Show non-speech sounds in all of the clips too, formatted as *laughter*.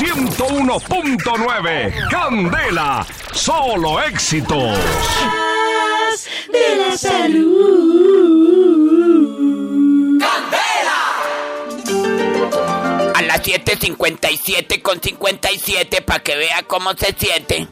101.9. Candela, solo éxitos. de la salud. A las 7.57 con 57 para que vea cómo se siente.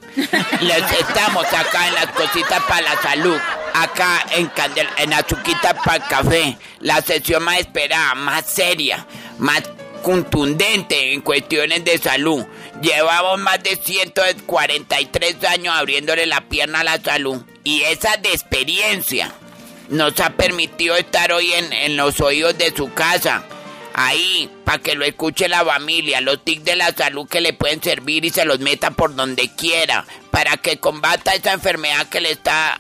Les estamos acá en las cositas para la salud. Acá en Candel, en Azuquita para el café. La sesión más esperada, más seria, más contundente en cuestiones de salud. Llevamos más de 143 años abriéndole la pierna a la salud. Y esa de experiencia nos ha permitido estar hoy en, los oídos de su casa. Ahí, para que lo escuche la familia, los tics de la salud que le pueden servir y se los meta por donde quiera, para que combata esa enfermedad que le está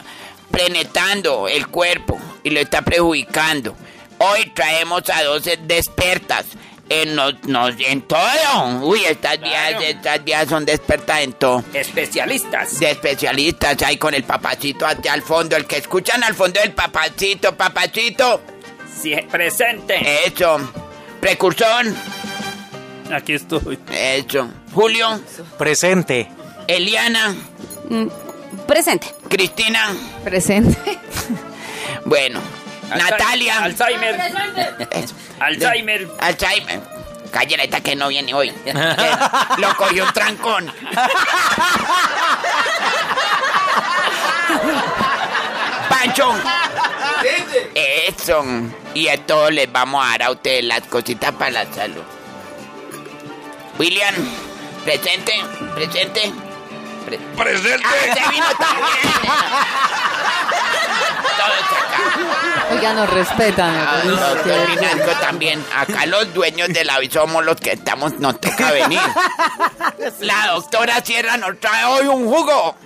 penetrando el cuerpo y lo está perjudicando. Hoy traemos a dos expertas en, nos, nos- en todo. Uy, estas días, estas días son de expertas en todo. Especialistas. De especialistas ahí con el papacito allá al fondo, el que escuchan al fondo del papacito, papacito. Sí, presente. Eso. Precursor. Aquí estoy. Eso. Julio. Presente. Eliana. Presente. Cristina. Presente. *laughs* Bueno. Natalia. Alzheimer. Eso. Alzheimer. Alzheimer. Cállate, esta que no viene hoy. Que *laughs* Lo cogió un trancón. Pancho. Eso. Y a todos les vamos a dar a ustedes las cositas para la salud. William, presente, presente. Pre- Presente. Ah, se vino también. Todos acá. Oiga, nos respetan. Ah, también. Acá los dueños de la somos los que estamos, nos toca venir. *laughs* La doctora Sierra nos trae hoy un jugo.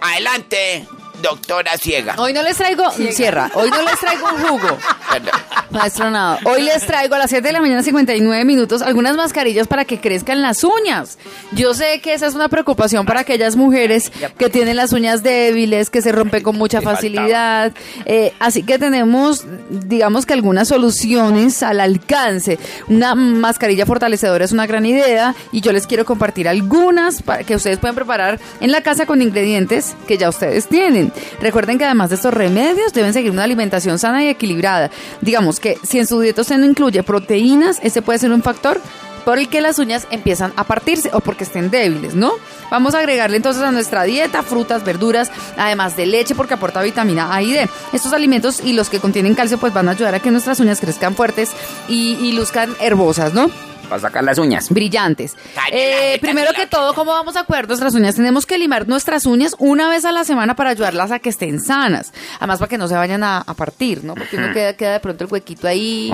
Adelante, doctora Ciega. Hoy no les traigo, cierra, hoy no les traigo un jugo. Perdón. Maestro Nado, hoy les traigo a las 7 de la mañana 59 minutos algunas mascarillas para que crezcan las uñas. Yo sé que esa es una preocupación para aquellas mujeres que tienen las uñas débiles, que se rompen con mucha facilidad. Eh, así que tenemos, digamos que algunas soluciones al alcance. Una mascarilla fortalecedora es una gran idea y yo les quiero compartir algunas para que ustedes pueden preparar en la casa con ingredientes que ya ustedes tienen. Recuerden que además de estos remedios deben seguir una alimentación sana y equilibrada. Digamos que si en su dieta usted no incluye proteínas, ese puede ser un factor por el que las uñas empiezan a partirse o porque estén débiles, ¿no? Vamos a agregarle entonces a nuestra dieta frutas, verduras, además de leche porque aporta vitamina A y D. Estos alimentos y los que contienen calcio pues van a ayudar a que nuestras uñas crezcan fuertes y, y luzcan herbosas, ¿no? Para sacar las uñas. brillantes. Eh, primero que la- todo, ¿cómo vamos a cuidar nuestras uñas? Tenemos que limar nuestras uñas una vez a la semana para ayudarlas a que estén sanas. Además, para que no se vayan a, a partir, ¿no? Porque uno queda, queda de pronto el huequito ahí.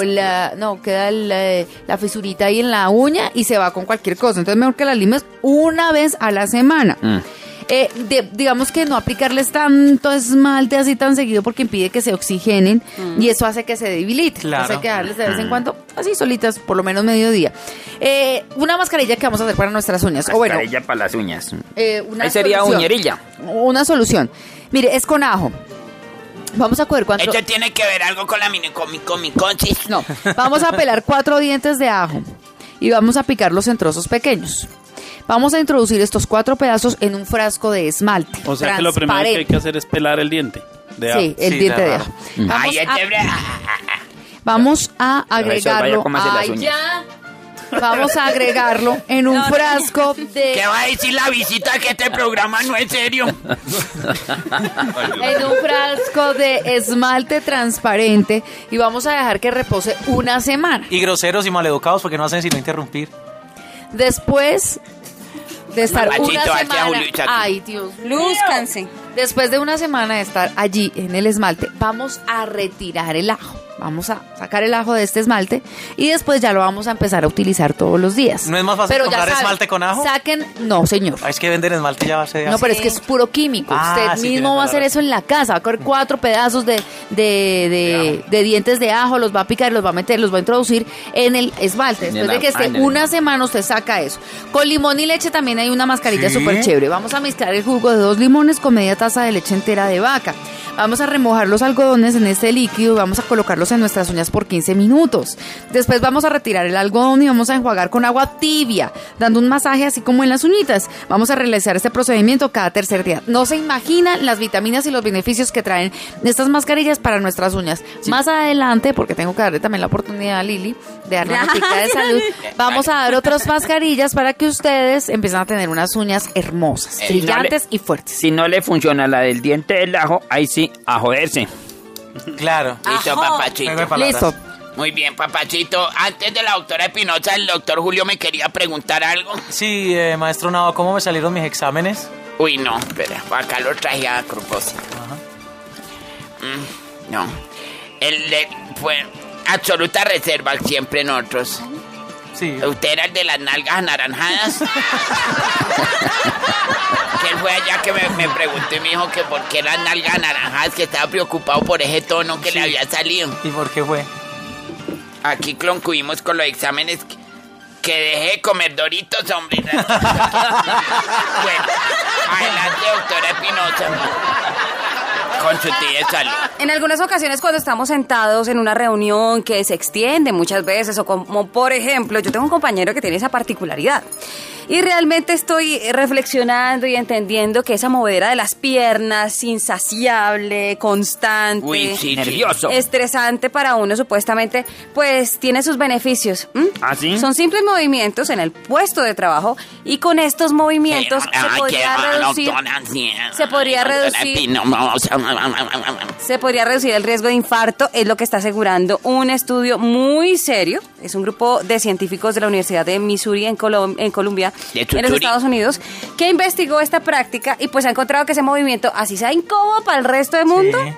O la, no, queda la, la fisurita ahí en la uña y se va con cualquier cosa. Entonces, mejor que las limes una vez a la semana. Mm. Eh, de- digamos que no aplicarles tanto esmalte así tan seguido porque impide que se oxigenen y eso hace que se debiliten. Claro. Entonces hay que darles de vez en cuando así solitas, por lo menos mediodía. Eh, una mascarilla que vamos a hacer para nuestras uñas. O bueno, Mascarilla para las uñas. eh, una Ahí sería solución. uñerilla. Una solución. Mire, es con ajo. Vamos a coger cuatro. Esto tiene que ver algo con la mini con mi, con mi conchis. No, vamos a pelar cuatro dientes de ajo y vamos a picarlos en trozos pequeños. Vamos a introducir estos cuatro pedazos en un frasco de esmalte. O sea que lo primero que hay que hacer es pelar el diente. De Sí, el Sí, diente de de ajo. ajo. Vamos este- Vamos a agregarlo. Ay, ya. Vamos a agregarlo en un frasco de ¿Qué va a decir la visita que este programa no es serio? en un frasco de esmalte transparente y vamos a dejar que repose una semana. Y groseros y maleducados porque no hacen sino interrumpir. Después de estar una semana, ay Dios, Lúzcanse. después de una semana de estar allí en el esmalte, vamos a retirar el ajo. Vamos a sacar el ajo de este esmalte y después ya lo vamos a empezar a utilizar todos los días. ¿No es más fácil Pero ya comprar saben, esmalte con ajo? Saquen, no señor. Ah, es que venden esmalte ya a base de No, pero es que es puro químico. Ah, Usted sí, mismo va a hacer eso en la casa. Va a coger cuatro pedazos de, de, de- de dientes de ajo, los va a picar, los va a meter, los va a introducir en el esmalte. Después de que esté una semana, usted saca eso. Con limón y leche también hay una mascarilla ¿Sí? súper chévere. Vamos a mezclar el jugo de dos limones con media taza de leche entera de vaca. Vamos a remojar los algodones en este líquido y vamos a colocarlos en nuestras uñas por 15 minutos. Después vamos a retirar el algodón y vamos a enjuagar con agua tibia, dando un masaje así como en las uñitas. Vamos a realizar este procedimiento cada tercer día. No se imaginan las vitaminas y los beneficios que traen estas mascarillas para nuestras uñas. Más adelante, porque tengo que darle también la oportunidad a Lili de dar la *laughs* notica de salud, vamos a dar otras mascarillas para que ustedes empiecen a tener unas uñas hermosas, Eh, brillantes y fuertes. Si no le funciona la del diente del ajo, ahí sí, a joderse. Claro. *laughs* Listo, papachito. Listo. Muy bien, papachito. Antes de la doctora Espinosa, el doctor Julio me quería preguntar algo. Sí, eh, maestro Nava, ¿cómo me salieron mis exámenes? Uy, no, espera, acá lo traje a propósito. Mm, no. El de, fue absoluta reserva siempre nosotros. Sí. ¿Usted era el de las nalgas anaranjadas? que él fue allá que me, me preguntó y me dijo que por qué las nalgas anaranjadas, que estaba preocupado por ese tono que le había salido. ¿Y por qué fue? Aquí concluimos con los exámenes que, que dejé de comer doritos, hombre. *laughs* bueno, adelante, doctora Espinosa. En algunas ocasiones cuando estamos sentados en una reunión que se extiende muchas veces o como por ejemplo, yo tengo un compañero que tiene esa particularidad. Y realmente estoy reflexionando y entendiendo que esa movedera de las piernas, insaciable, constante, Uy, sí, sí. Nervioso. estresante para uno supuestamente, pues tiene sus beneficios. ¿Ah, sí? Son simples movimientos en el puesto de trabajo y con estos movimientos se podría reducir se podría. Se podría reducir el riesgo de infarto, es lo que está asegurando un estudio muy serio. Es un grupo de científicos de la Universidad de Missouri en, Colom- en Colombia, en los. Estados Unidos, que investigó esta práctica y pues ha encontrado que ese movimiento, así sea incómodo para el resto del mundo, Sí.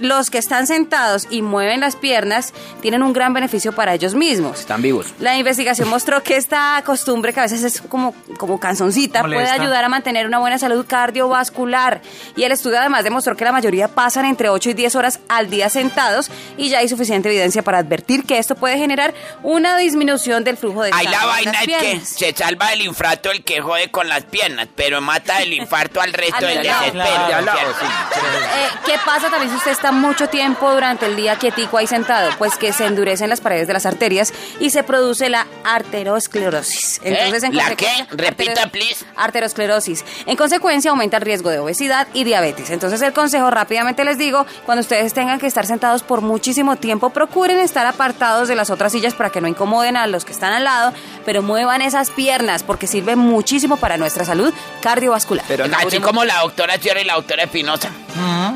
Los que están sentados y mueven las piernas tienen un gran beneficio para ellos mismos. Están vivos. La investigación *laughs* mostró que esta costumbre, que a veces es como, como canzoncita, puede ayudar a mantener una buena salud cardiovascular. Y el estudio además demostró que la mayoría pasan entre 8 y 10 horas al día sentados y ya hay suficiente evidencia para advertir que esto puede generar una disminución del flujo de Ahí la vaina es que se salva del infarto el que jode con las piernas, pero mata del infarto al resto *laughs* del desespero. ¿cierto? Eh, ¿Qué pasa también si usted está mucho tiempo durante el día quietico ahí sentado? Pues que se endurecen las paredes de las arterias y se produce la arteriosclerosis. Entonces, en ¿La consecuencia- qué? Repita, please. Arteriosclerosis. En consecuencia, aumenta el riesgo de obesidad y diabetes. Entonces, el consejo rápidamente les digo, cuando ustedes tengan que estar sentados por muchísimo tiempo, procuren estar apartados de las otras sillas para que no incomoden a los que están al lado, pero muevan esas piernas porque sirve muchísimo para nuestra salud cardiovascular. Pero Así como la doctora Sierra y la doctora Espinosa.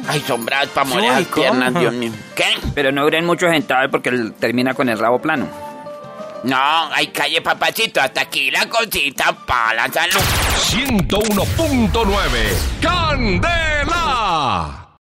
Ay, son bravas para morir las piernas, ¿cómo? Dios mío. ¿Qué? Pero no duren mucho sentados porque termina con el rabo plano. No, hay calle papachito, hasta aquí la cosita para la salud. 101.9 Candela.